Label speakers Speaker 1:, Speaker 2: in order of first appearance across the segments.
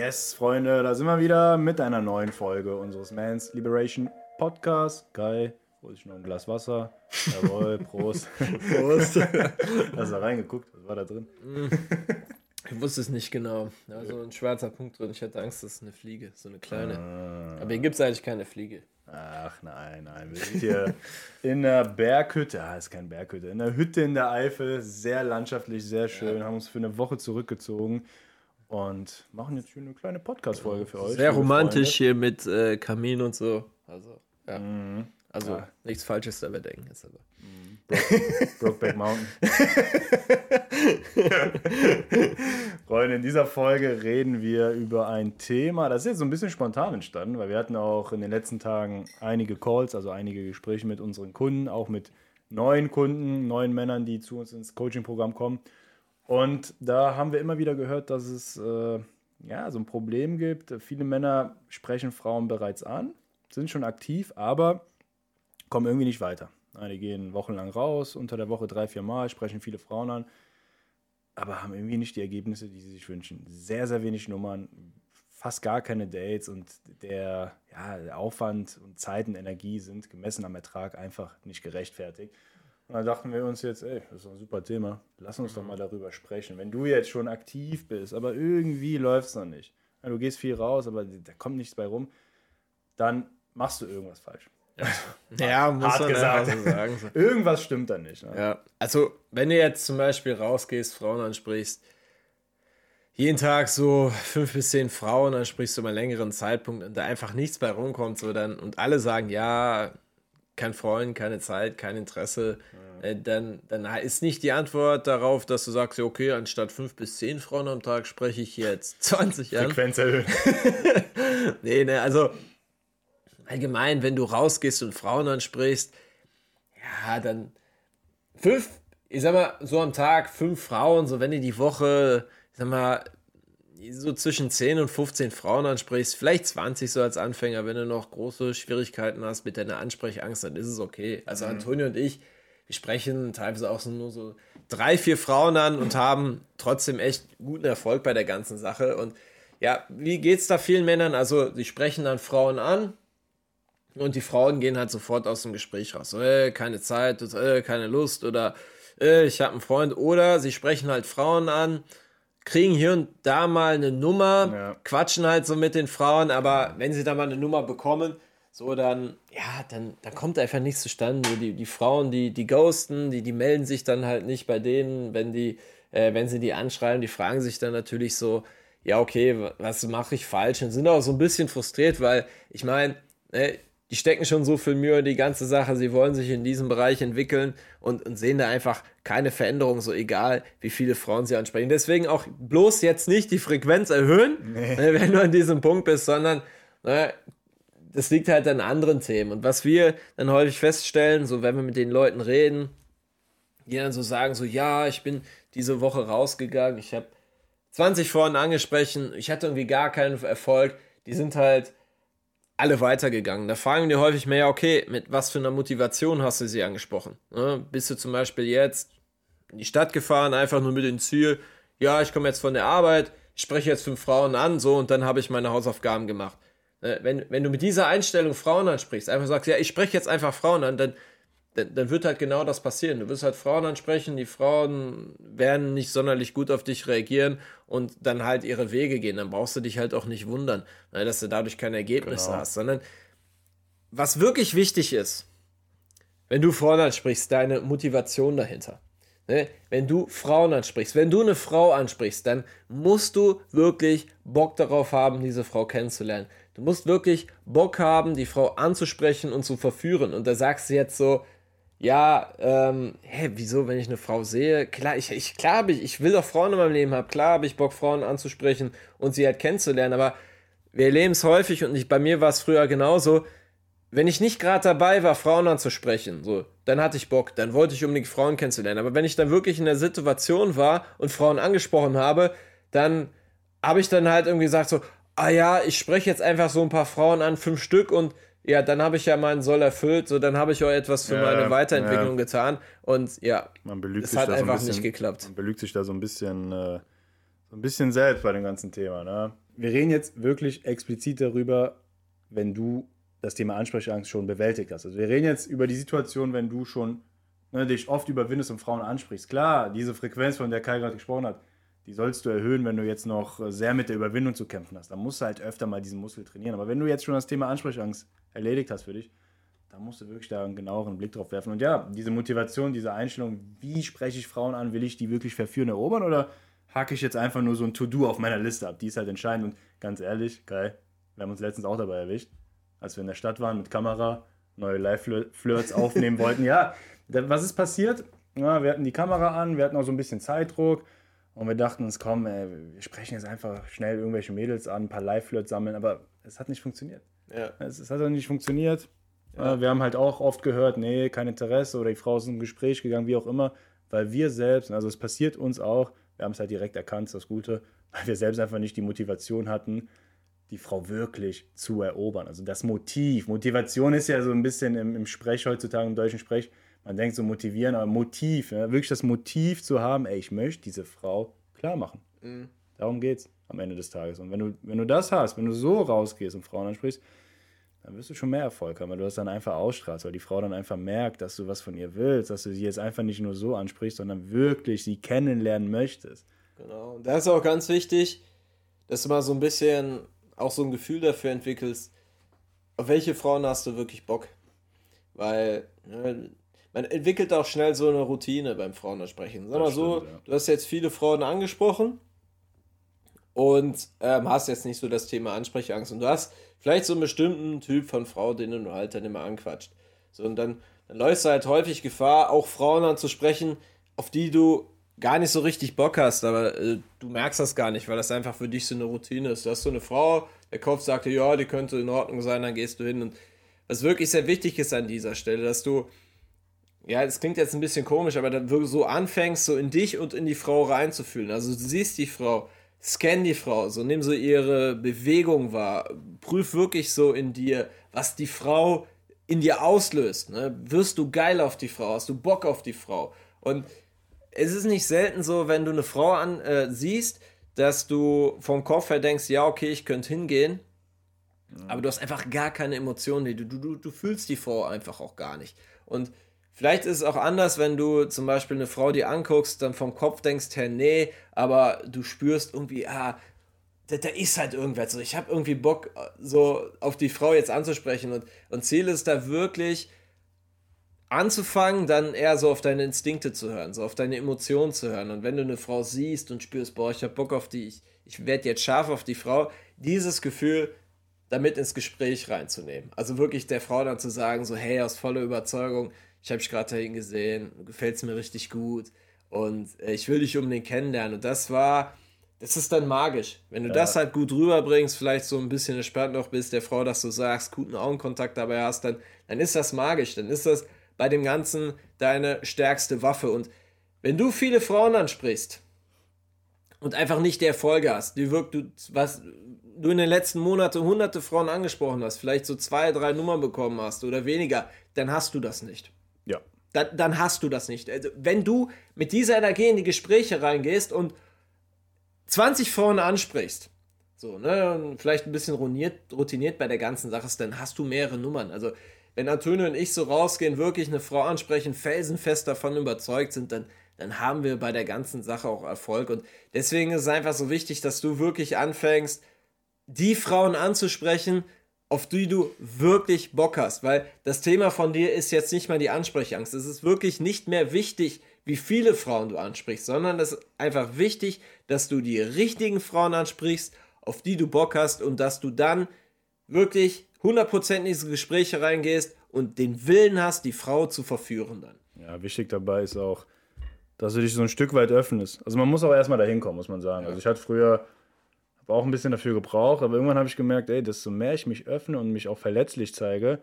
Speaker 1: Yes, Freunde, da sind wir wieder mit einer neuen Folge unseres Mans Liberation Podcast. Geil. Hol ich noch ein Glas Wasser. Jawohl, Prost. Prost. Hast du reingeguckt? Was war da drin?
Speaker 2: Ich wusste es nicht genau. Also ein schwarzer Punkt drin. Ich hatte Angst, das ist eine Fliege, so eine kleine. Ah. Aber hier gibt es eigentlich keine Fliege.
Speaker 1: Ach nein, nein. Wir sind hier in der Berghütte. Ah, ist kein Berghütte. In der Hütte in der Eifel. Sehr landschaftlich, sehr schön. Ja. Haben uns für eine Woche zurückgezogen und machen jetzt hier eine kleine Podcast-Folge für euch.
Speaker 2: Sehr romantisch Freunde. hier mit äh, Kamin und so. Also, ja. Mhm. Also, ja. nichts Falsches dabei denken jetzt aber. Mhm. Brokeback Mountain.
Speaker 1: Freunde, in dieser Folge reden wir über ein Thema, das ist jetzt so ein bisschen spontan entstanden, weil wir hatten auch in den letzten Tagen einige Calls, also einige Gespräche mit unseren Kunden, auch mit neuen Kunden, neuen Männern, die zu uns ins Coaching-Programm kommen. Und da haben wir immer wieder gehört, dass es äh, ja, so ein Problem gibt. Viele Männer sprechen Frauen bereits an, sind schon aktiv, aber kommen irgendwie nicht weiter. Die gehen wochenlang raus, unter der Woche drei, vier Mal, sprechen viele Frauen an, aber haben irgendwie nicht die Ergebnisse, die sie sich wünschen. Sehr, sehr wenig Nummern, fast gar keine Dates und der, ja, der Aufwand und Zeit und Energie sind gemessen am Ertrag einfach nicht gerechtfertigt. Und dann dachten wir uns jetzt, ey, das ist ein super Thema. Lass uns doch mal darüber sprechen. Wenn du jetzt schon aktiv bist, aber irgendwie läuft es noch nicht. Du gehst viel raus, aber da kommt nichts bei rum. Dann machst du irgendwas falsch. Ja, ja muss Hart man gesagt. So sagen. Irgendwas stimmt da nicht. Ne?
Speaker 2: Ja, also wenn du jetzt zum Beispiel rausgehst, Frauen ansprichst, jeden Tag so fünf bis zehn Frauen, dann sprichst du mal längeren Zeitpunkt und da einfach nichts bei rumkommt, so dann und alle sagen, ja, kein Freund, keine Zeit, kein Interesse, ja. äh, dann, dann ist nicht die Antwort darauf, dass du sagst, okay, anstatt fünf bis zehn Frauen am Tag spreche ich jetzt 20 an. Frequenz erhöhen. nee, ne, also allgemein, wenn du rausgehst und Frauen ansprichst, ja, dann fünf, ich sag mal, so am Tag fünf Frauen, so wenn du die Woche, ich sag mal, so zwischen 10 und 15 Frauen ansprichst, vielleicht 20 so als Anfänger, wenn du noch große Schwierigkeiten hast mit deiner Ansprechangst, dann ist es okay. Also mhm. Antonio und ich, wir sprechen teilweise auch so nur so drei, vier Frauen an und haben trotzdem echt guten Erfolg bei der ganzen Sache. Und ja, wie geht es da vielen Männern? Also, sie sprechen dann Frauen an und die Frauen gehen halt sofort aus dem Gespräch raus. So, äh, keine Zeit, äh, keine Lust oder äh, ich habe einen Freund. Oder sie sprechen halt Frauen an kriegen hier und da mal eine Nummer, ja. quatschen halt so mit den Frauen, aber wenn sie da mal eine Nummer bekommen, so dann, ja, dann, dann kommt einfach nichts zustande. Die, die Frauen, die, die ghosten, die, die melden sich dann halt nicht bei denen, wenn die, äh, wenn sie die anschreiben, die fragen sich dann natürlich so, ja, okay, was mache ich falsch? Und sind auch so ein bisschen frustriert, weil ich meine, äh, die stecken schon so viel Mühe in die ganze Sache, sie wollen sich in diesem Bereich entwickeln und, und, sehen da einfach keine Veränderung, so egal, wie viele Frauen sie ansprechen. Deswegen auch bloß jetzt nicht die Frequenz erhöhen, nee. Ne, wenn du an diesem Punkt bist, sondern ne, das liegt halt an anderen Themen. Und was wir dann häufig feststellen, so wenn wir mit den Leuten reden, die dann so sagen, so ja, ich bin diese Woche rausgegangen, ich habe 20 Frauen angesprochen, ich hatte irgendwie gar keinen Erfolg, die sind halt alle weitergegangen. Da fragen die häufig mehr, okay, mit was für einer Motivation hast du sie angesprochen? Ne? Bist du zum Beispiel jetzt in die Stadt gefahren, einfach nur mit dem Ziel, ja, ich komme jetzt von der Arbeit, ich spreche jetzt fünf Frauen an, so, und dann habe ich meine Hausaufgaben gemacht. Ne? Wenn, wenn du mit dieser Einstellung Frauen ansprichst, einfach sagst, ja, ich spreche jetzt einfach Frauen an, dann dann, dann wird halt genau das passieren. Du wirst halt Frauen ansprechen, die Frauen werden nicht sonderlich gut auf dich reagieren und dann halt ihre Wege gehen. Dann brauchst du dich halt auch nicht wundern, ne, dass du dadurch keine Ergebnisse genau. hast, sondern was wirklich wichtig ist, wenn du Frauen ansprichst, deine Motivation dahinter. Ne? Wenn du Frauen ansprichst, wenn du eine Frau ansprichst, dann musst du wirklich Bock darauf haben, diese Frau kennenzulernen. Du musst wirklich Bock haben, die Frau anzusprechen und zu verführen. Und da sagst du jetzt so, ja, ähm, hä, wieso, wenn ich eine Frau sehe? Klar, ich, ich, klar ich, ich will doch Frauen in meinem Leben haben. Klar habe ich Bock, Frauen anzusprechen und sie halt kennenzulernen. Aber wir erleben es häufig und ich, bei mir war es früher genauso. Wenn ich nicht gerade dabei war, Frauen anzusprechen, so, dann hatte ich Bock, dann wollte ich unbedingt Frauen kennenzulernen. Aber wenn ich dann wirklich in der Situation war und Frauen angesprochen habe, dann habe ich dann halt irgendwie gesagt so, ah ja, ich spreche jetzt einfach so ein paar Frauen an, fünf Stück und ja, dann habe ich ja meinen Soll erfüllt, so dann habe ich auch etwas für ja, meine Weiterentwicklung ja. getan und ja,
Speaker 1: man belügt es hat einfach so ein bisschen, nicht geklappt. Man belügt sich da so ein bisschen, äh, so ein bisschen selbst bei dem ganzen Thema. Ne? wir reden jetzt wirklich explizit darüber, wenn du das Thema Ansprechangst schon bewältigt hast. Also wir reden jetzt über die Situation, wenn du schon ne, dich oft überwindest und Frauen ansprichst. Klar, diese Frequenz, von der Kai gerade gesprochen hat, die sollst du erhöhen, wenn du jetzt noch sehr mit der Überwindung zu kämpfen hast. Da musst du halt öfter mal diesen Muskel trainieren. Aber wenn du jetzt schon das Thema Ansprechangst erledigt hast für dich, dann musst du wirklich da einen genaueren Blick drauf werfen. Und ja, diese Motivation, diese Einstellung, wie spreche ich Frauen an, will ich die wirklich verführen, erobern oder hacke ich jetzt einfach nur so ein To-Do auf meiner Liste ab? Die ist halt entscheidend. Und ganz ehrlich, Kai, wir haben uns letztens auch dabei erwischt, als wir in der Stadt waren mit Kamera, neue Live-Flirts aufnehmen wollten. Ja, was ist passiert? Ja, wir hatten die Kamera an, wir hatten auch so ein bisschen Zeitdruck und wir dachten uns, komm, ey, wir sprechen jetzt einfach schnell irgendwelche Mädels an, ein paar Live-Flirts sammeln, aber es hat nicht funktioniert. Ja. Es, es hat auch nicht funktioniert. Ja. Wir haben halt auch oft gehört, nee, kein Interesse oder die Frau ist im Gespräch gegangen, wie auch immer, weil wir selbst, also es passiert uns auch, wir haben es halt direkt erkannt, das Gute, weil wir selbst einfach nicht die Motivation hatten, die Frau wirklich zu erobern. Also das Motiv, Motivation ist ja so ein bisschen im, im Sprech heutzutage, im deutschen Sprech, man denkt so motivieren, aber Motiv, ja, wirklich das Motiv zu haben, ey, ich möchte diese Frau klar machen. Mhm. Darum geht es am Ende des Tages. Und wenn du, wenn du das hast, wenn du so rausgehst und Frauen ansprichst, dann wirst du schon mehr Erfolg haben, weil du das dann einfach ausstrahlst, weil die Frau dann einfach merkt, dass du was von ihr willst, dass du sie jetzt einfach nicht nur so ansprichst, sondern wirklich sie kennenlernen möchtest.
Speaker 2: Genau. Und da ist auch ganz wichtig, dass du mal so ein bisschen auch so ein Gefühl dafür entwickelst, auf welche Frauen hast du wirklich Bock. Weil ne, man entwickelt auch schnell so eine Routine beim Frauenansprechen. Sag mal so, ja. du hast jetzt viele Frauen angesprochen und ähm, hast jetzt nicht so das Thema Ansprechangst und du hast vielleicht so einen bestimmten Typ von Frau, den du halt dann immer anquatscht. So, und dann, dann läufst du halt häufig Gefahr, auch Frauen anzusprechen, auf die du gar nicht so richtig Bock hast, aber äh, du merkst das gar nicht, weil das einfach für dich so eine Routine ist. Du hast so eine Frau, der Kopf sagt dir, ja, die könnte in Ordnung sein, dann gehst du hin. Und was wirklich sehr wichtig ist an dieser Stelle, dass du, ja, es klingt jetzt ein bisschen komisch, aber dann wirklich so anfängst, so in dich und in die Frau reinzufühlen. Also du siehst die Frau, scan die Frau, so nimm so ihre Bewegung wahr, prüf wirklich so in dir, was die Frau in dir auslöst. Ne? Wirst du geil auf die Frau, hast du Bock auf die Frau? Und es ist nicht selten so, wenn du eine Frau an, äh, siehst, dass du vom Kopf her denkst, ja, okay, ich könnte hingehen, aber du hast einfach gar keine Emotionen, du, du, du fühlst die Frau einfach auch gar nicht. Und Vielleicht ist es auch anders, wenn du zum Beispiel eine Frau dir anguckst, dann vom Kopf denkst, hey, nee, aber du spürst irgendwie, ah, da, da ist halt irgendwas. So, ich habe irgendwie Bock, so auf die Frau jetzt anzusprechen. Und, und Ziel ist da wirklich anzufangen, dann eher so auf deine Instinkte zu hören, so auf deine Emotionen zu hören. Und wenn du eine Frau siehst und spürst, boah, ich habe Bock auf die, ich, ich werde jetzt scharf auf die Frau, dieses Gefühl damit ins Gespräch reinzunehmen. Also wirklich der Frau dann zu sagen, so, hey, aus voller Überzeugung, ich habe dich gerade dahin gesehen, du gefällst mir richtig gut und äh, ich will dich unbedingt kennenlernen. Und das war, das ist dann magisch. Wenn du ja. das halt gut rüberbringst, vielleicht so ein bisschen gespannt noch bist, der Frau, dass du sagst, guten Augenkontakt dabei hast, dann, dann ist das magisch. Dann ist das bei dem Ganzen deine stärkste Waffe. Und wenn du viele Frauen ansprichst und einfach nicht die Erfolge hast, die wirkt, du, was du in den letzten Monaten hunderte Frauen angesprochen hast, vielleicht so zwei, drei Nummern bekommen hast oder weniger, dann hast du das nicht dann, dann hast du das nicht. Also, wenn du mit dieser Energie in die Gespräche reingehst und 20 vorne ansprichst, so, ne, vielleicht ein bisschen routiniert, routiniert bei der ganzen Sache ist, dann hast du mehrere Nummern. Also, wenn Antonio und ich so rausgehen, wirklich eine Frau ansprechen, felsenfest davon überzeugt sind, dann, dann haben wir bei der ganzen Sache auch Erfolg. Und deswegen ist es einfach so wichtig, dass du wirklich anfängst, die Frauen anzusprechen, auf die du wirklich Bock hast, weil das Thema von dir ist jetzt nicht mal die Ansprechangst. Es ist wirklich nicht mehr wichtig, wie viele Frauen du ansprichst, sondern es ist einfach wichtig, dass du die richtigen Frauen ansprichst, auf die du Bock hast und dass du dann wirklich 100% in diese Gespräche reingehst und den Willen hast, die Frau zu verführen dann.
Speaker 1: Ja, wichtig dabei ist auch, dass du dich so ein Stück weit öffnest. Also man muss auch erstmal dahin kommen, muss man sagen. Ja. Also ich hatte früher auch ein bisschen dafür gebraucht, aber irgendwann habe ich gemerkt, ey, desto mehr ich mich öffne und mich auch verletzlich zeige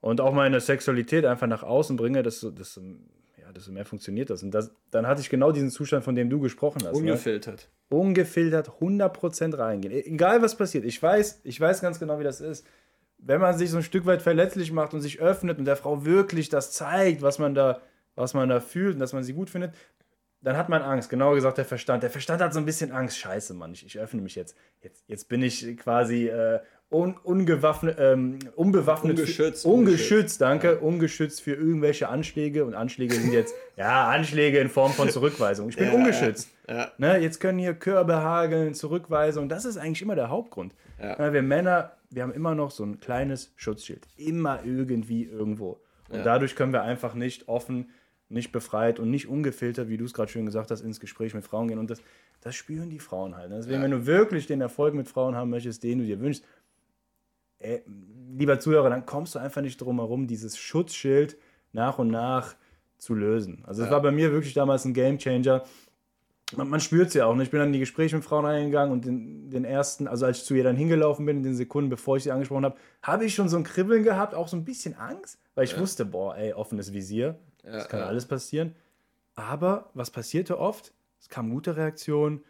Speaker 1: und auch meine Sexualität einfach nach außen bringe, desto, desto, ja, desto mehr funktioniert das. Und das, dann hatte ich genau diesen Zustand, von dem du gesprochen hast.
Speaker 2: Ungefiltert.
Speaker 1: Ne? Ungefiltert, 100% reingehen. E, egal was passiert. Ich weiß, ich weiß ganz genau, wie das ist. Wenn man sich so ein Stück weit verletzlich macht und sich öffnet und der Frau wirklich das zeigt, was man da, was man da fühlt und dass man sie gut findet, dann hat man Angst. Genauer gesagt, der Verstand. Der Verstand hat so ein bisschen Angst. Scheiße, Mann, ich, ich öffne mich jetzt. Jetzt, jetzt bin ich quasi äh, un, ungewaffnet, ähm, unbewaffnet.
Speaker 2: Ungeschützt.
Speaker 1: Für, ungeschützt, danke. Ja. Ungeschützt für irgendwelche Anschläge. Und Anschläge sind jetzt, ja, Anschläge in Form von Zurückweisung. Ich bin ja, ungeschützt. Ja. Ne, jetzt können hier Körbe hageln, Zurückweisung. Das ist eigentlich immer der Hauptgrund. Ja. Wir Männer, wir haben immer noch so ein kleines Schutzschild. Immer irgendwie irgendwo. Und dadurch können wir einfach nicht offen nicht befreit und nicht ungefiltert, wie du es gerade schön gesagt hast, ins Gespräch mit Frauen gehen. Und das, das spüren die Frauen halt. Ne? Deswegen, ja. wenn du wirklich den Erfolg mit Frauen haben möchtest, den du dir wünschst, ey, lieber Zuhörer, dann kommst du einfach nicht drum herum, dieses Schutzschild nach und nach zu lösen. Also es ja. war bei mir wirklich damals ein Gamechanger. Man, man spürt es ja auch. Ne? Ich bin dann in die Gespräche mit Frauen eingegangen und den, den ersten, also als ich zu ihr dann hingelaufen bin, in den Sekunden, bevor ich sie angesprochen habe, habe ich schon so ein Kribbeln gehabt, auch so ein bisschen Angst, weil ich ja. wusste, boah, ey, offenes Visier. Ja, das kann ja. alles passieren. Aber was passierte oft? Es kam gute Reaktionen.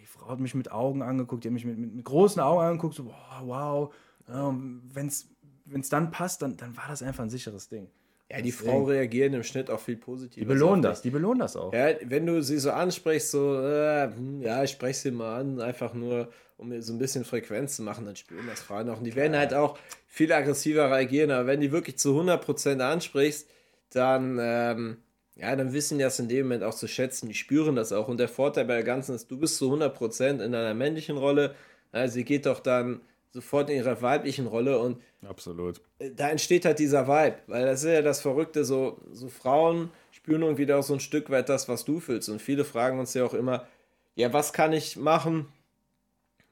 Speaker 1: Die Frau hat mich mit Augen angeguckt, die hat mich mit, mit, mit großen Augen angeguckt, so, wow, wow. Ja, Wenn es dann passt, dann, dann war das einfach ein sicheres Ding.
Speaker 2: Ja, die Deswegen. Frau reagieren im Schnitt auch viel positiver.
Speaker 1: Die belohnen das, die belohnen das auch.
Speaker 2: Ja, wenn du sie so ansprichst, so, äh, hm, ja, ich spreche sie mal an, einfach nur, um so ein bisschen Frequenz zu machen, dann spüren das Frauen auch. Und die werden halt auch viel aggressiver reagieren, aber wenn die wirklich zu 100% ansprichst, dann, ähm, ja, dann wissen die das in dem Moment auch zu schätzen. Die spüren das auch. Und der Vorteil bei der Ganzen ist, du bist zu 100% in deiner männlichen Rolle. Ja, sie geht doch dann sofort in ihrer weiblichen Rolle und
Speaker 1: absolut.
Speaker 2: Äh, da entsteht halt dieser Vibe, weil das ist ja das Verrückte, so, so Frauen spüren irgendwie auch so ein Stück weit das, was du fühlst. Und viele fragen uns ja auch immer, ja, was kann ich machen,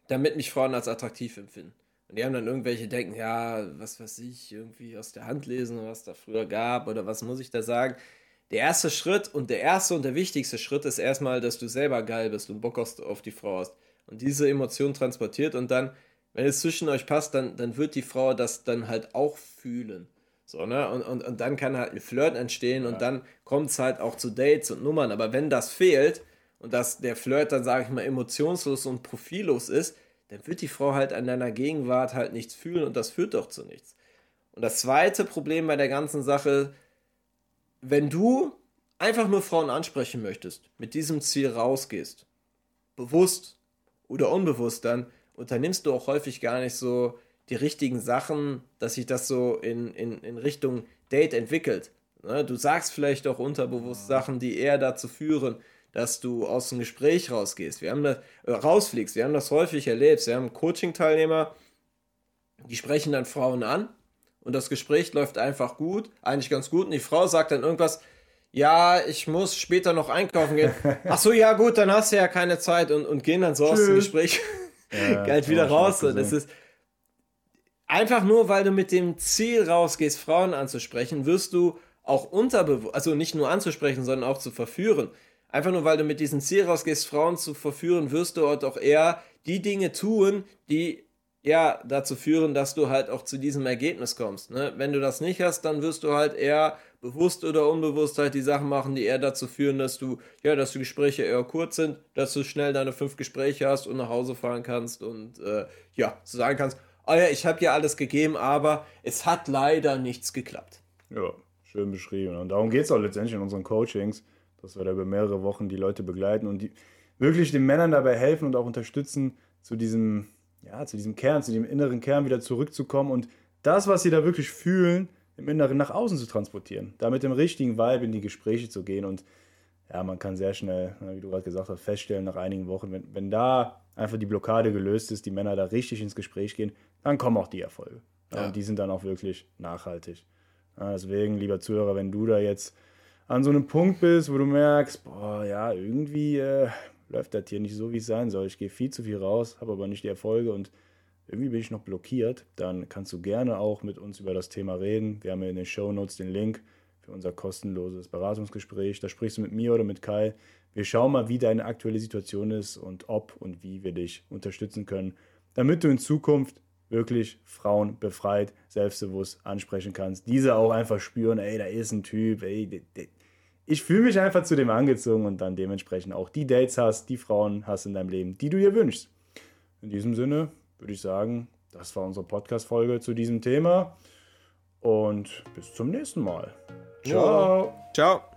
Speaker 2: damit mich Frauen als attraktiv empfinden? Und die haben dann irgendwelche denken, ja, was weiß ich, irgendwie aus der Hand lesen, was da früher gab oder was muss ich da sagen. Der erste Schritt und der erste und der wichtigste Schritt ist erstmal, dass du selber geil bist und Bock auf die Frau hast. Und diese Emotion transportiert und dann, wenn es zwischen euch passt, dann, dann wird die Frau das dann halt auch fühlen. So, ne? Und, und, und dann kann halt ein Flirt entstehen und ja. dann kommt es halt auch zu Dates und Nummern. Aber wenn das fehlt und dass der Flirt dann, sage ich mal, emotionslos und profillos ist, dann wird die Frau halt an deiner Gegenwart halt nichts fühlen und das führt doch zu nichts. Und das zweite Problem bei der ganzen Sache, wenn du einfach nur Frauen ansprechen möchtest, mit diesem Ziel rausgehst, bewusst oder unbewusst, dann unternimmst du auch häufig gar nicht so die richtigen Sachen, dass sich das so in, in, in Richtung Date entwickelt. Ne, du sagst vielleicht auch unterbewusst Sachen, die eher dazu führen, dass du aus dem Gespräch rausgehst. Wir haben das, äh, rausfliegst. Wir haben das häufig erlebt. Wir haben Coaching-Teilnehmer, die sprechen dann Frauen an und das Gespräch läuft einfach gut, eigentlich ganz gut. Und die Frau sagt dann irgendwas, ja, ich muss später noch einkaufen gehen. Ach so, ja gut, dann hast du ja keine Zeit und, und gehen dann so Tschüss. aus dem Gespräch ja, halt wieder raus. Das ist einfach nur, weil du mit dem Ziel rausgehst, Frauen anzusprechen, wirst du auch unterbewusst, also nicht nur anzusprechen, sondern auch zu verführen, Einfach nur, weil du mit diesem Ziel rausgehst, Frauen zu verführen, wirst du dort auch eher die Dinge tun, die ja dazu führen, dass du halt auch zu diesem Ergebnis kommst. Ne? Wenn du das nicht hast, dann wirst du halt eher bewusst oder unbewusst halt die Sachen machen, die eher dazu führen, dass du, ja, dass die Gespräche eher kurz sind, dass du schnell deine fünf Gespräche hast und nach Hause fahren kannst und äh, ja, so sagen kannst, oh ja, ich habe ja alles gegeben, aber es hat leider nichts geklappt.
Speaker 1: Ja, schön beschrieben. Und darum geht es auch letztendlich in unseren Coachings dass wir da über mehrere Wochen die Leute begleiten und die wirklich den Männern dabei helfen und auch unterstützen, zu diesem, ja, zu diesem Kern, zu dem inneren Kern wieder zurückzukommen und das, was sie da wirklich fühlen, im Inneren nach außen zu transportieren, da mit dem richtigen Vibe in die Gespräche zu gehen und ja, man kann sehr schnell, wie du gerade gesagt hast, feststellen nach einigen Wochen, wenn, wenn da einfach die Blockade gelöst ist, die Männer da richtig ins Gespräch gehen, dann kommen auch die Erfolge. Ja. Und die sind dann auch wirklich nachhaltig. Ja, deswegen, lieber Zuhörer, wenn du da jetzt an so einem Punkt bist, wo du merkst, boah, ja, irgendwie äh, läuft das hier nicht so, wie es sein soll. Ich gehe viel zu viel raus, habe aber nicht die Erfolge und irgendwie bin ich noch blockiert, dann kannst du gerne auch mit uns über das Thema reden. Wir haben ja in den Show Notes den Link für unser kostenloses Beratungsgespräch. Da sprichst du mit mir oder mit Kai. Wir schauen mal, wie deine aktuelle Situation ist und ob und wie wir dich unterstützen können, damit du in Zukunft wirklich Frauen befreit, selbstbewusst ansprechen kannst. Diese auch einfach spüren, ey, da ist ein Typ, ey, der, ich fühle mich einfach zu dem angezogen und dann dementsprechend auch die Dates hast, die Frauen hast in deinem Leben, die du dir wünschst. In diesem Sinne würde ich sagen, das war unsere Podcast-Folge zu diesem Thema und bis zum nächsten Mal.
Speaker 2: Ciao. Ciao.